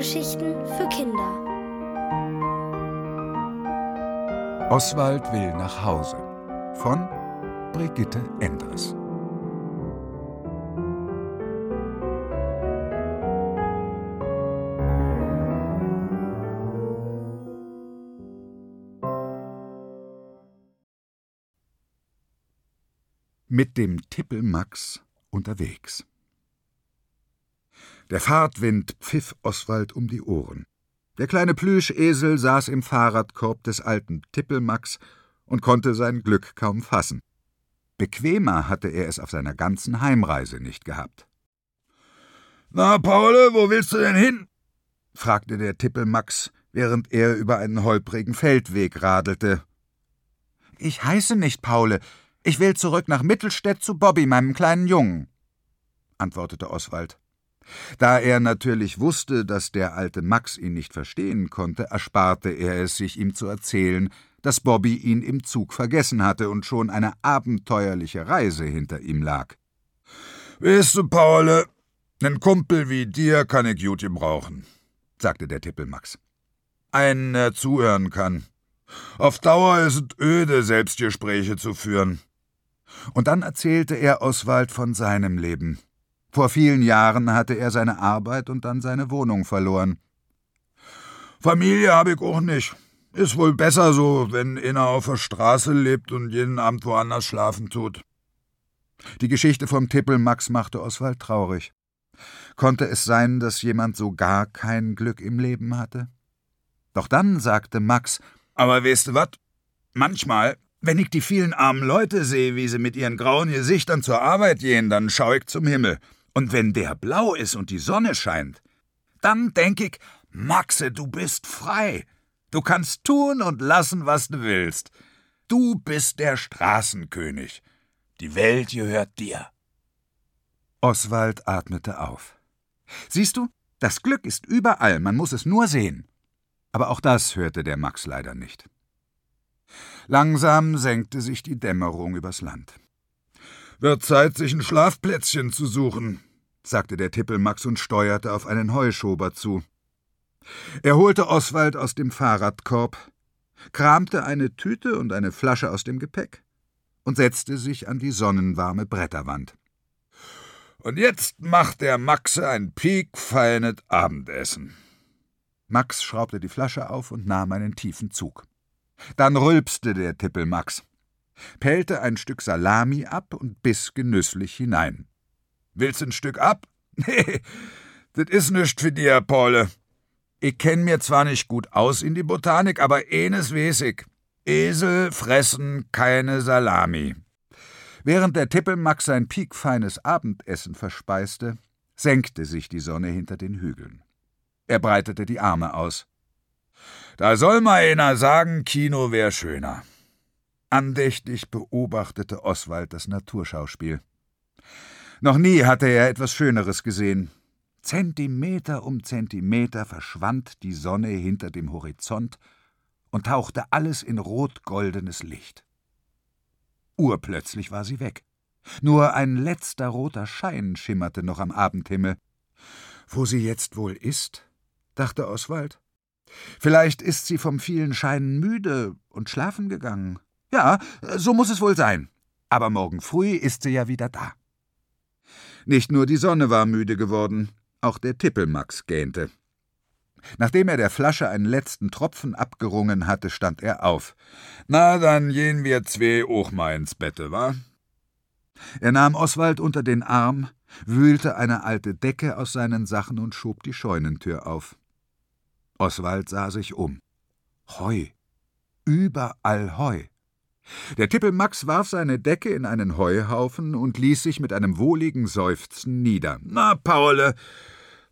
Hörgeschichten für Kinder. Oswald will nach Hause von Brigitte Endres. Mit dem Tippelmax unterwegs. Der Fahrtwind pfiff Oswald um die Ohren. Der kleine Plüschesel saß im Fahrradkorb des alten Tippelmax und konnte sein Glück kaum fassen. Bequemer hatte er es auf seiner ganzen Heimreise nicht gehabt. Na, Paul, wo willst du denn hin? fragte der Tippelmax, während er über einen holprigen Feldweg radelte. Ich heiße nicht Paule. Ich will zurück nach Mittelstädt zu Bobby, meinem kleinen Jungen, antwortete Oswald. Da er natürlich wusste, dass der alte Max ihn nicht verstehen konnte, ersparte er es sich, ihm zu erzählen, dass Bobby ihn im Zug vergessen hatte und schon eine abenteuerliche Reise hinter ihm lag. Weißt du, Paul, nen Kumpel wie dir kann ich gut gebrauchen, sagte der Tippelmax. Einen, der zuhören kann. Auf Dauer ist es öde, Selbstgespräche zu führen. Und dann erzählte er Oswald von seinem Leben. Vor vielen Jahren hatte er seine Arbeit und dann seine Wohnung verloren. Familie habe ich auch nicht. Ist wohl besser so, wenn einer auf der Straße lebt und jeden Abend woanders schlafen tut. Die Geschichte vom Tippelmax machte Oswald traurig. Konnte es sein, dass jemand so gar kein Glück im Leben hatte? Doch dann sagte Max: Aber weißt du was? Manchmal, wenn ich die vielen armen Leute sehe, wie sie mit ihren grauen Gesichtern zur Arbeit gehen, dann schaue ich zum Himmel. Und wenn der blau ist und die Sonne scheint, dann denk ich, Maxe, du bist frei. Du kannst tun und lassen, was du willst. Du bist der Straßenkönig. Die Welt gehört dir. Oswald atmete auf. Siehst du, das Glück ist überall, man muss es nur sehen. Aber auch das hörte der Max leider nicht. Langsam senkte sich die Dämmerung übers Land. Wird Zeit, sich ein Schlafplätzchen zu suchen, sagte der Tippelmax und steuerte auf einen Heuschober zu. Er holte Oswald aus dem Fahrradkorb, kramte eine Tüte und eine Flasche aus dem Gepäck und setzte sich an die sonnenwarme Bretterwand. Und jetzt macht der Maxe ein piekfeines Abendessen. Max schraubte die Flasche auf und nahm einen tiefen Zug. Dann rülpste der Tippelmax pellte ein Stück Salami ab und biss genüsslich hinein. Willst ein Stück ab? Nee, das is nischt für dir, Paule. Ich kenn mir zwar nicht gut aus in die Botanik, aber enes ich. Esel fressen keine Salami. Während der Tippelmax sein piekfeines Abendessen verspeiste, senkte sich die Sonne hinter den Hügeln. Er breitete die Arme aus. Da soll mal einer sagen, Kino wär schöner. Andächtig beobachtete Oswald das Naturschauspiel. Noch nie hatte er etwas Schöneres gesehen. Zentimeter um Zentimeter verschwand die Sonne hinter dem Horizont und tauchte alles in rot-goldenes Licht. Urplötzlich war sie weg. Nur ein letzter roter Schein schimmerte noch am Abendhimmel. Wo sie jetzt wohl ist? dachte Oswald. Vielleicht ist sie vom vielen Scheinen müde und schlafen gegangen. Ja, so muss es wohl sein. Aber morgen früh ist sie ja wieder da. Nicht nur die Sonne war müde geworden, auch der Tippelmax gähnte. Nachdem er der Flasche einen letzten Tropfen abgerungen hatte, stand er auf. Na, dann gehen wir zwei auch mal ins Bette, wa? Er nahm Oswald unter den Arm, wühlte eine alte Decke aus seinen Sachen und schob die Scheunentür auf. Oswald sah sich um. Heu. Überall Heu. Der Tippelmax warf seine Decke in einen Heuhaufen und ließ sich mit einem wohligen Seufzen nieder. Na, Paule,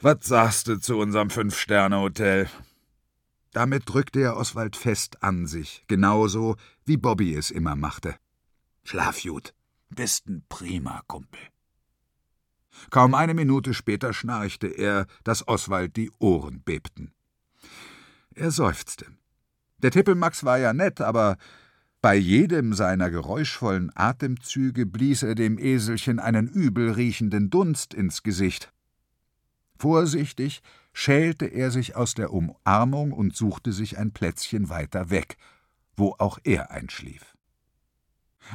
was sagst du zu unserem Fünf-Sterne-Hotel? Damit drückte er Oswald fest an sich, genauso wie Bobby es immer machte. Schlaf gut, bist ein prima Kumpel. Kaum eine Minute später schnarchte er, dass Oswald die Ohren bebten. Er seufzte. Der Tippelmax war ja nett, aber bei jedem seiner geräuschvollen Atemzüge blies er dem Eselchen einen übel riechenden Dunst ins Gesicht. Vorsichtig schälte er sich aus der Umarmung und suchte sich ein Plätzchen weiter weg, wo auch er einschlief.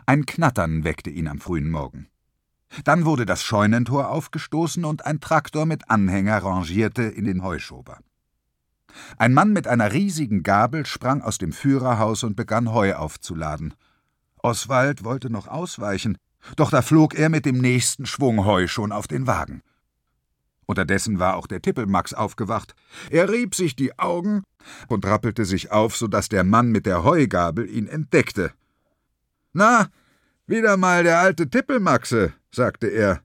Ein Knattern weckte ihn am frühen Morgen. Dann wurde das Scheunentor aufgestoßen und ein Traktor mit Anhänger rangierte in den Heuschober. Ein Mann mit einer riesigen Gabel sprang aus dem Führerhaus und begann Heu aufzuladen. Oswald wollte noch ausweichen, doch da flog er mit dem nächsten Schwung Heu schon auf den Wagen. Unterdessen war auch der Tippelmax aufgewacht. Er rieb sich die Augen und rappelte sich auf, so dass der Mann mit der Heugabel ihn entdeckte. Na, wieder mal der alte Tippelmaxe, sagte er.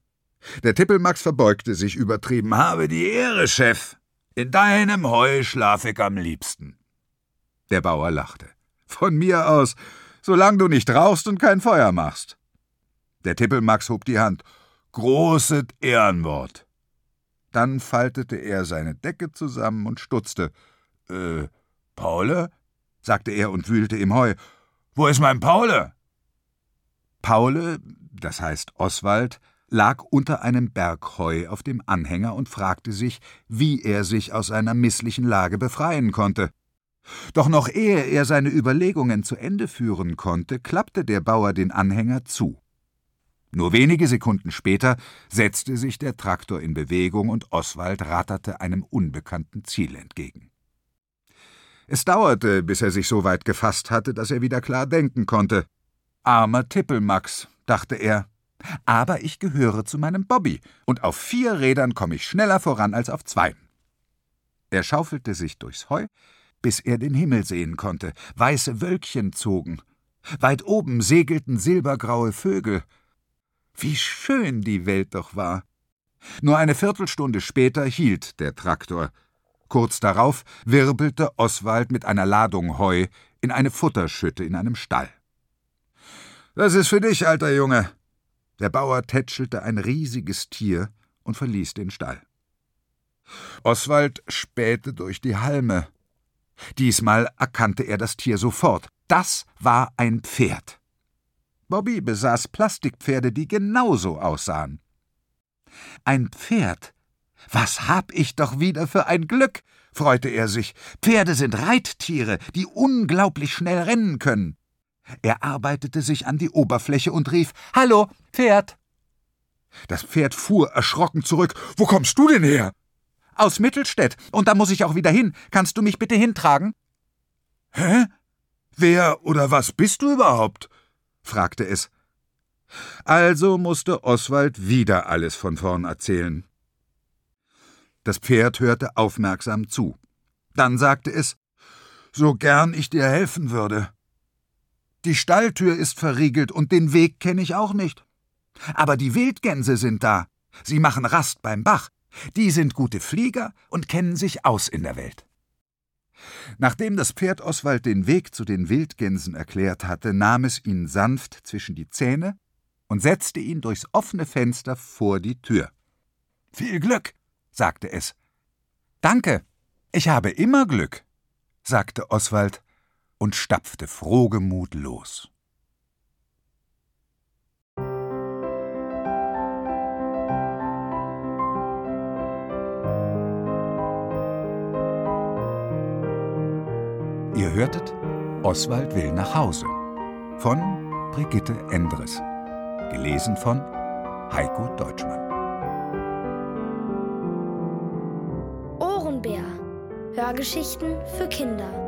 Der Tippelmax verbeugte sich übertrieben. Habe die Ehre, Chef. In deinem Heu schlaf ich am liebsten. Der Bauer lachte. Von mir aus, solange du nicht rauchst und kein Feuer machst. Der Tippelmax hob die Hand. Großes Ehrenwort. Dann faltete er seine Decke zusammen und stutzte. Äh, Paule? sagte er und wühlte im Heu. Wo ist mein Paule? Paule, das heißt Oswald, lag unter einem Berg Heu auf dem Anhänger und fragte sich, wie er sich aus seiner misslichen Lage befreien konnte. Doch noch ehe er seine Überlegungen zu Ende führen konnte, klappte der Bauer den Anhänger zu. Nur wenige Sekunden später setzte sich der Traktor in Bewegung und Oswald ratterte einem unbekannten Ziel entgegen. Es dauerte, bis er sich so weit gefasst hatte, dass er wieder klar denken konnte. Armer Tippelmax, dachte er. Aber ich gehöre zu meinem Bobby, und auf vier Rädern komme ich schneller voran als auf zwei. Er schaufelte sich durchs Heu, bis er den Himmel sehen konnte. Weiße Wölkchen zogen. Weit oben segelten silbergraue Vögel. Wie schön die Welt doch war. Nur eine Viertelstunde später hielt der Traktor. Kurz darauf wirbelte Oswald mit einer Ladung Heu in eine Futterschütte in einem Stall. Das ist für dich, alter Junge. Der Bauer tätschelte ein riesiges Tier und verließ den Stall. Oswald spähte durch die Halme. Diesmal erkannte er das Tier sofort. Das war ein Pferd. Bobby besaß Plastikpferde, die genauso aussahen. Ein Pferd? Was hab ich doch wieder für ein Glück, freute er sich. Pferde sind Reittiere, die unglaublich schnell rennen können. Er arbeitete sich an die Oberfläche und rief Hallo, Pferd. Das Pferd fuhr erschrocken zurück. Wo kommst du denn her? Aus Mittelstädt, und da muss ich auch wieder hin. Kannst du mich bitte hintragen? Hä? Wer oder was bist du überhaupt? fragte es. Also musste Oswald wieder alles von vorn erzählen. Das Pferd hörte aufmerksam zu. Dann sagte es So gern ich dir helfen würde. Die Stalltür ist verriegelt und den Weg kenne ich auch nicht. Aber die Wildgänse sind da. Sie machen Rast beim Bach. Die sind gute Flieger und kennen sich aus in der Welt. Nachdem das Pferd Oswald den Weg zu den Wildgänsen erklärt hatte, nahm es ihn sanft zwischen die Zähne und setzte ihn durchs offene Fenster vor die Tür. Viel Glück, sagte es. Danke, ich habe immer Glück, sagte Oswald und stapfte frohgemut los. Ihr hörtet Oswald will nach Hause von Brigitte Endres. Gelesen von Heiko Deutschmann. Ohrenbär. Hörgeschichten für Kinder